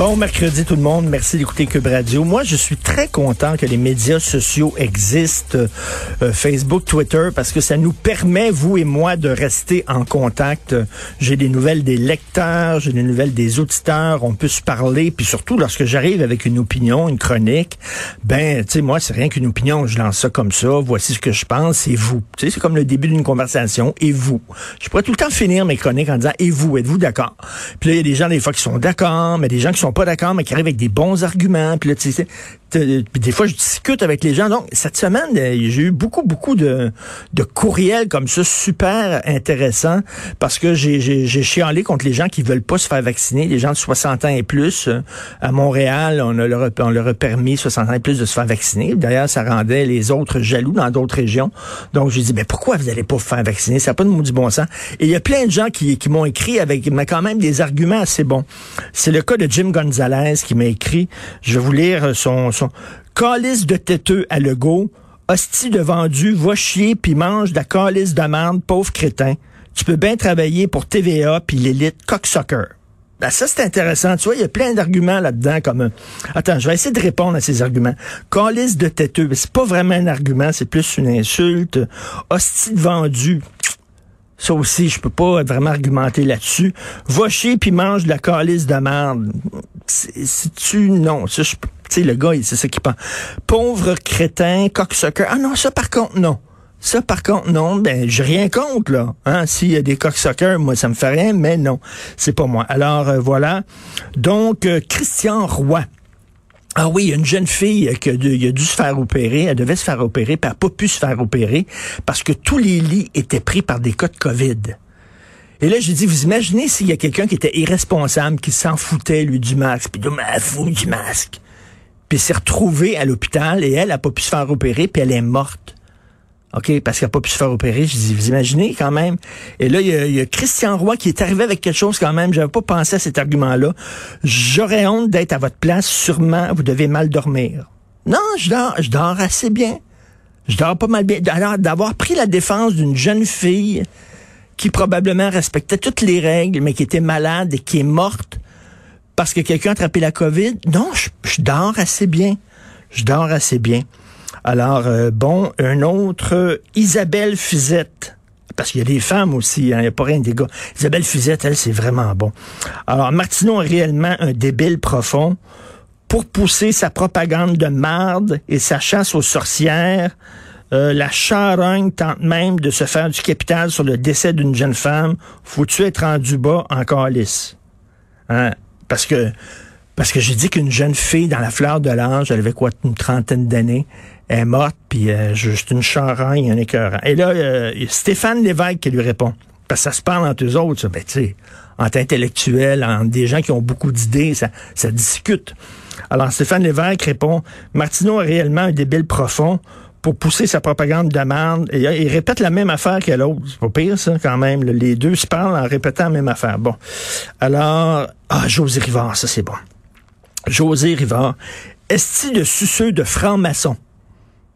Bon mercredi tout le monde, merci d'écouter Cube Radio. Moi, je suis très content que les médias sociaux existent, euh, Facebook, Twitter, parce que ça nous permet, vous et moi, de rester en contact. J'ai des nouvelles des lecteurs, j'ai des nouvelles des auditeurs, on peut se parler, puis surtout lorsque j'arrive avec une opinion, une chronique, ben, tu sais, moi, c'est rien qu'une opinion, je lance ça comme ça, voici ce que je pense, c'est vous. Tu sais, c'est comme le début d'une conversation, et vous. Je pourrais tout le temps finir mes chroniques en disant, et vous, êtes-vous d'accord? Puis là, il y a des gens, des fois, qui sont d'accord, mais des gens qui sont pas d'accord, mais qui arrivent avec des bons arguments. Puis là, tu sais, des fois, je discute avec les gens. Donc, cette semaine, euh, j'ai eu beaucoup, beaucoup de, de courriels comme ça, super intéressants, parce que j'ai chialé contre les gens qui veulent pas se faire vacciner, les gens de 60 ans et plus. Euh, à Montréal, on, a leur, on leur a permis, 60 ans et plus, de se faire vacciner. D'ailleurs, ça rendait les autres jaloux dans d'autres régions. Donc, j'ai dit, mais pourquoi vous n'allez pas vous faire vacciner? Ça n'a pas de du bon sens. Et il y a plein de gens qui, qui m'ont écrit avec, mais quand même, des arguments assez bons. C'est le cas de Jim Gonzalez qui m'a écrit. Je vais vous lire son Calice de têteux à Legault, hostie de vendu, va chier puis mange de la calice de merde, pauvre crétin. Tu peux bien travailler pour TVA puis l'élite cocksucker. Ben ça, c'est intéressant. Tu vois, il y a plein d'arguments là-dedans comme... Attends, je vais essayer de répondre à ces arguments. Calice de têteux, c'est pas vraiment un argument, c'est plus une insulte. Hostie de vendu. Ça aussi, je peux pas vraiment argumenter là-dessus. Va chier puis mange de la calice de merde. Si tu... Non, ça, je peux tu sais, le gars, c'est ça qui pense. Pauvre crétin, cocksucker. Ah non, ça par contre, non. Ça, par contre, non, ben, j'ai rien contre, là. Hein? S'il y a des cocksuckers, moi, ça me fait rien, mais non, c'est pas moi. Alors, euh, voilà. Donc, euh, Christian Roy. Ah oui, une jeune fille qui a, dû, se faire opérer. Elle devait se faire opérer, puis elle n'a pas pu se faire opérer parce que tous les lits étaient pris par des cas de COVID. Et là, j'ai dit, vous imaginez s'il y a quelqu'un qui était irresponsable, qui s'en foutait, lui, du masque, puis de ma fou du masque puis s'est retrouvée à l'hôpital et elle a pas pu se faire opérer, puis elle est morte. OK, parce qu'elle n'a pas pu se faire opérer. Je dis, vous imaginez quand même. Et là, il y, a, Christian Roy qui est arrivé avec quelque chose quand même. J'avais pas pensé à cet argument-là. J'aurais honte d'être à votre place. Sûrement, vous devez mal dormir. Non, je dors, je dors assez bien. Je dors pas mal bien. Alors, d'avoir pris la défense d'une jeune fille qui probablement respectait toutes les règles, mais qui était malade et qui est morte, parce que quelqu'un a attrapé la COVID? Non, je, dors assez bien. Je dors assez bien. Alors, euh, bon, un autre, Isabelle Fusette. Parce qu'il y a des femmes aussi, hein, il n'y a pas rien des gars. Isabelle Fusette, elle, c'est vraiment bon. Alors, Martineau est réellement un débile profond. Pour pousser sa propagande de marde et sa chasse aux sorcières, euh, la charogne tente même de se faire du capital sur le décès d'une jeune femme. Faut-tu être rendu bas en lisse? Hein? Parce que parce que j'ai dit qu'une jeune fille dans la fleur de l'âge, elle avait quoi, une trentaine d'années, est morte, puis euh, juste une charogne, un écœurant. Et là, euh, Stéphane Lévesque qui lui répond. Parce que ça se parle entre eux autres, ça. Ben, tu sais, entre intellectuels, entre des gens qui ont beaucoup d'idées, ça, ça discute. Alors, Stéphane Lévesque répond, Martineau a réellement un débile profond pour pousser sa propagande de merde. Et, il répète la même affaire que l'autre. C'est pas pire, ça, quand même. Les deux se parlent en répétant la même affaire. Bon. Alors, ah, José Rivard, ça, c'est bon. José Rivard. Est-ce de suceux de franc-maçon?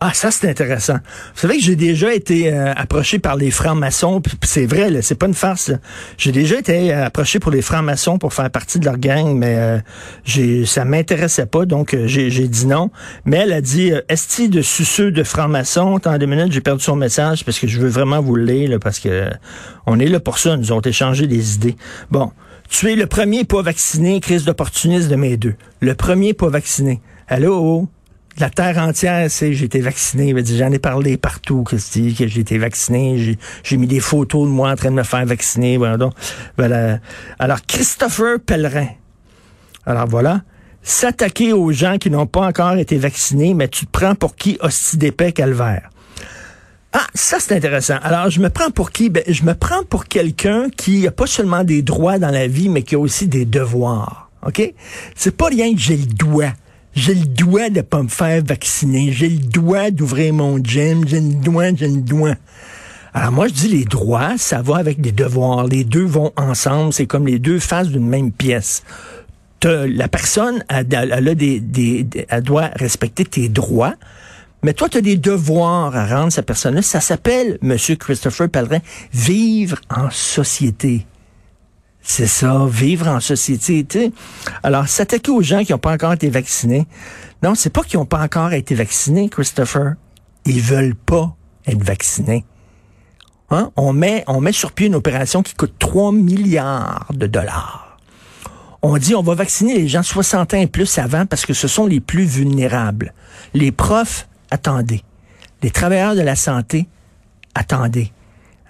Ah, ça, c'est intéressant. Vous savez que j'ai déjà été euh, approché par les francs-maçons, c'est vrai, c'est pas une farce. J'ai déjà été euh, approché pour les francs-maçons pour faire partie de leur gang, mais euh, ça m'intéressait pas, donc euh, j'ai dit non. Mais elle a dit, euh, esti de suceux de francs-maçons, attends deux minutes, j'ai perdu son message parce que je veux vraiment vous le lire, parce que on est là pour ça, nous ont échangé des idées. Bon, tu es le premier pas vacciné, crise d'opportunisme de mes deux. Le premier pas vacciné. Allô? La terre entière sait j'ai été vacciné. J'en ai parlé partout, Christy, que j'ai été vacciné. J'ai- mis des photos de moi en train de me faire vacciner. Voilà. Alors, Christopher Pellerin. Alors voilà. S'attaquer aux gens qui n'ont pas encore été vaccinés, mais tu te prends pour qui hostie d'épais calvaire? Ah, ça c'est intéressant. Alors, je me prends pour qui? Ben, je me prends pour quelqu'un qui a pas seulement des droits dans la vie, mais qui a aussi des devoirs. OK? C'est pas rien que j'ai le droit. J'ai le droit de pas me faire vacciner. J'ai le droit d'ouvrir mon gym. J'ai le droit, j'ai le droit. Alors moi, je dis les droits, ça va avec les devoirs. Les deux vont ensemble. C'est comme les deux faces d'une même pièce. La personne, elle, a des, des- des- elle doit respecter tes droits, mais toi, tu as des devoirs à rendre cette personne-là. Ça s'appelle, Monsieur Christopher Pellerin, vivre en société. C'est ça, vivre en société. tu sais. Alors, s'attaquer aux gens qui n'ont pas encore été vaccinés. Non, c'est pas qu'ils n'ont pas encore été vaccinés, Christopher. Ils veulent pas être vaccinés. Hein? On, met, on met sur pied une opération qui coûte 3 milliards de dollars. On dit on va vacciner les gens 60 ans et plus avant parce que ce sont les plus vulnérables. Les profs, attendez. Les travailleurs de la santé, attendez.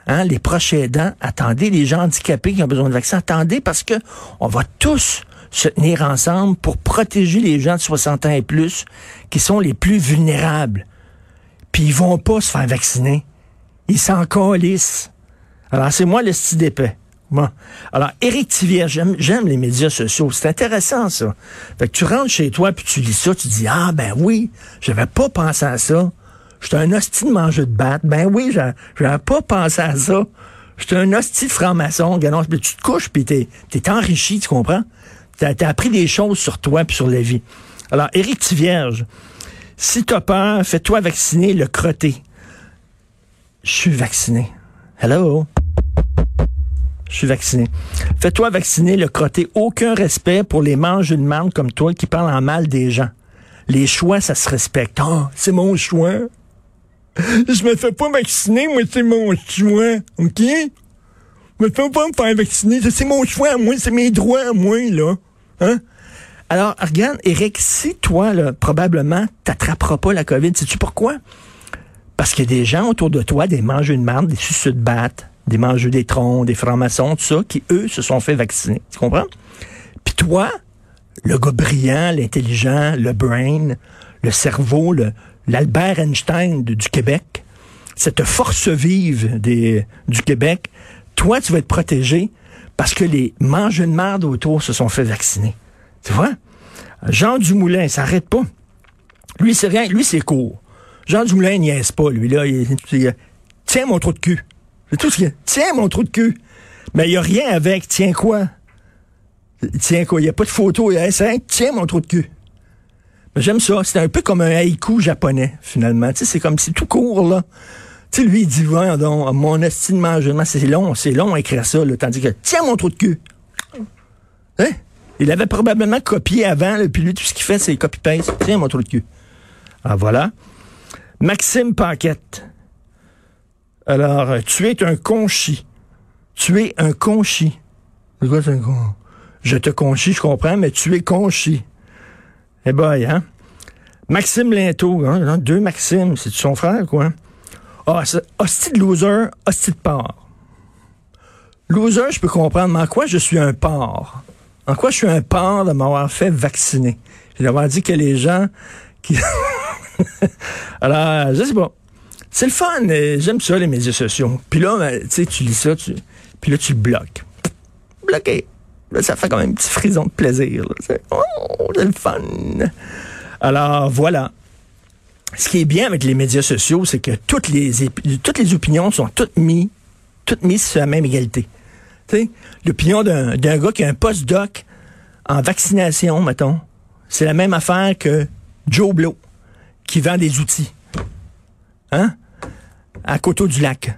Hein, les proches aidants, attendez. Les gens handicapés qui ont besoin de vaccins, attendez parce que on va tous se tenir ensemble pour protéger les gens de 60 ans et plus qui sont les plus vulnérables. Puis ils vont pas se faire vacciner. Ils s'en calissent. Alors, c'est moi le style d'épais. Bon. Alors, Éric Tivière, j'aime, j'aime les médias sociaux. C'est intéressant, ça. Fait que tu rentres chez toi, puis tu lis ça, tu dis, ah, ben oui, j'avais pas pensé à ça. J'étais un hostie de manger de batte. Ben oui, j'a- j'avais pas pensé à ça. J'étais un hostie de franc-maçon. Tu te couches, puis t'es, t'es enrichi, tu comprends? T'as, t'as appris des choses sur toi puis sur la vie. Alors, Éric Tivierge, si t'as peur, fais-toi vacciner le crotté. Je suis vacciné. Hello? Je suis vacciné. Fais-toi vacciner le crotté. Aucun respect pour les manches d'une marde comme toi qui parlent en mal des gens. Les choix, ça se respecte. Ah, c'est mon choix. Je me fais pas vacciner, moi, c'est mon choix. OK? Je me fais pas me faire vacciner. C'est mon choix, moi. C'est mes droits, moi, là. Hein? Alors, regarde, Eric, si toi, là, probablement, t'attraperas pas la COVID, sais-tu pourquoi? Parce qu'il y a des gens autour de toi, des mangeux de marde, des suceux de batte, des mangeux des troncs, des francs-maçons, tout ça, qui, eux, se sont fait vacciner. Tu comprends? Puis toi, le gars brillant, l'intelligent, le brain, le cerveau, le, l'Albert Einstein du Québec, cette force vive du Québec, toi, tu vas être protégé parce que les mangeux de marde autour se sont fait vacciner. Tu vois? Jean Dumoulin, ça arrête pas. Lui, c'est rien. Lui, c'est court. Jean Dumoulin il niaise pas, lui, là. Il, tiens mon trou de cul. C'est tout ce qu'il. Tiens mon trou de cul. Mais il n'y a rien avec. Tiens quoi? Tiens quoi? Il n'y a pas de photo. Il y a rien, Tiens mon trou de cul. J'aime ça. C'est un peu comme un haïku japonais, finalement. C'est comme si tout court, là. Tu sais, lui, il dit, ouais, donc, mon estime mangement, c'est long, c'est long à écrire ça, tandis que, tiens mon trou de cul. Hein? Il avait probablement copié avant, là, puis lui, tout ce qu'il fait, c'est copy-paste. Tiens mon trou de cul. Ah, voilà. Maxime Paquette. Alors, euh, tu es un conchi. Tu es un conchi. Je te conchis, je comprends, mais tu es conchi. Eh boy, hein? Maxime Linteau, hein, hein, deux Maxime, c'est son frère, quoi. Ah, hostie de loser, hostie de porc. Loser, je peux comprendre, mais en quoi je suis un porc? En quoi je suis un porc de m'avoir fait vacciner? Puis d'avoir dit que les gens qui... Alors, je sais pas. C'est le fun, j'aime ça, les médias sociaux. Puis là, ben, tu sais, tu lis ça, tu... puis là, tu le bloques. Bloqué. Là, ça fait quand même un petit frison de plaisir. là. Oh, c'est le fun. Alors, voilà. Ce qui est bien avec les médias sociaux, c'est que toutes les, opinions sont toutes mises, toutes mises sur la même égalité. L'opinion d'un gars qui a un post-doc en vaccination, mettons, c'est la même affaire que Joe Blow, qui vend des outils. hein? À Coteau du Lac.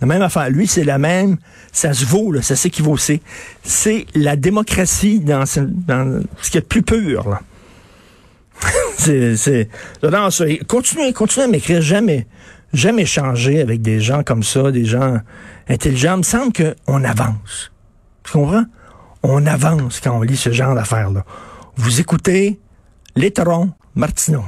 La même affaire. Lui, c'est la même. Ça se vaut, là, ça s'équivaut. C'est, c'est la démocratie dans ce, dans ce qui est plus pur, là. C'est. Et continuez, continuez à m'écrire. Jamais, jamais changer avec des gens comme ça, des gens intelligents. Il me semble qu'on avance. Tu comprends? On avance quand on lit ce genre d'affaires-là. Vous écoutez L'étron Martineau.